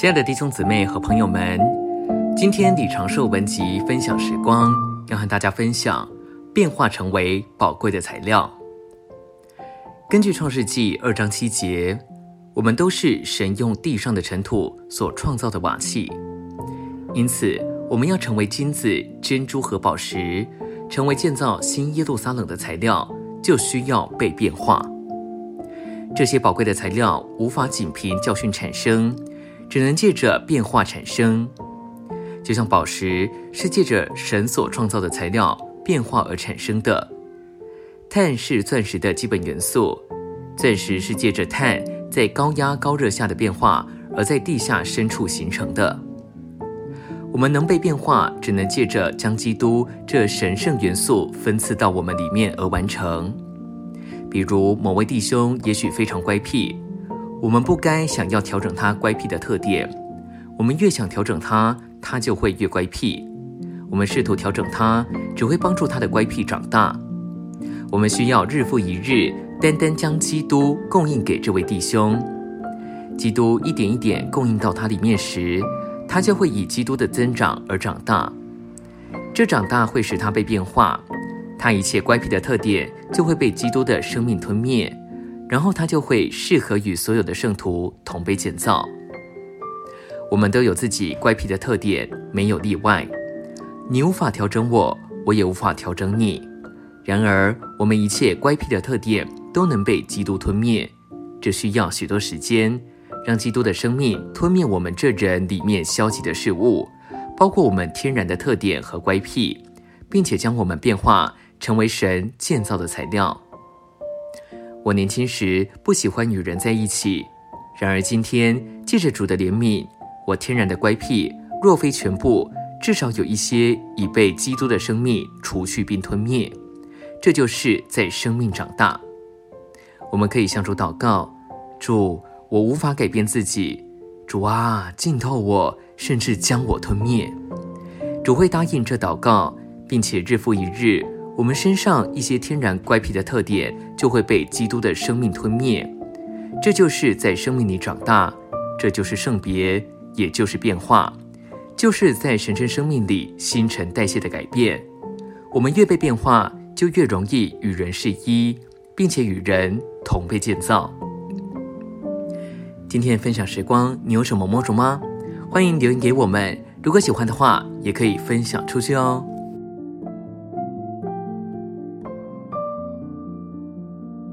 亲爱的弟兄姊妹和朋友们，今天李长寿文集分享时光，要和大家分享变化成为宝贵的材料。根据创世纪二章七节，我们都是神用地上的尘土所创造的瓦器，因此我们要成为金子、珍珠和宝石，成为建造新耶路撒冷的材料，就需要被变化。这些宝贵的材料无法仅凭教训产生。只能借着变化产生，就像宝石是借着神所创造的材料变化而产生的。碳是钻石的基本元素，钻石是借着碳在高压高热下的变化而在地下深处形成的。我们能被变化，只能借着将基督这神圣元素分赐到我们里面而完成。比如某位弟兄也许非常乖僻。我们不该想要调整他乖僻的特点，我们越想调整他，他就会越乖僻。我们试图调整他，只会帮助他的乖僻长大。我们需要日复一日，单单将基督供应给这位弟兄。基督一点一点供应到他里面时，他就会以基督的增长而长大。这长大会使他被变化，他一切乖僻的特点就会被基督的生命吞灭。然后他就会适合与所有的圣徒同被建造。我们都有自己乖僻的特点，没有例外。你无法调整我，我也无法调整你。然而，我们一切乖僻的特点都能被基督吞灭，这需要许多时间，让基督的生命吞灭我们这人里面消极的事物，包括我们天然的特点和乖僻，并且将我们变化成为神建造的材料。我年轻时不喜欢与人在一起，然而今天借着主的怜悯，我天然的乖僻，若非全部，至少有一些已被基督的生命除去并吞灭。这就是在生命长大。我们可以向主祷告：主，我无法改变自己，主啊，浸透我，甚至将我吞灭。主会答应这祷告，并且日复一日。我们身上一些天然乖僻的特点就会被基督的生命吞灭，这就是在生命里长大，这就是圣别，也就是变化，就是在神圣生命里新陈代谢的改变。我们越被变化，就越容易与人是一，并且与人同被建造。今天分享时光，你有什么摸着吗？欢迎留言给我们，如果喜欢的话，也可以分享出去哦。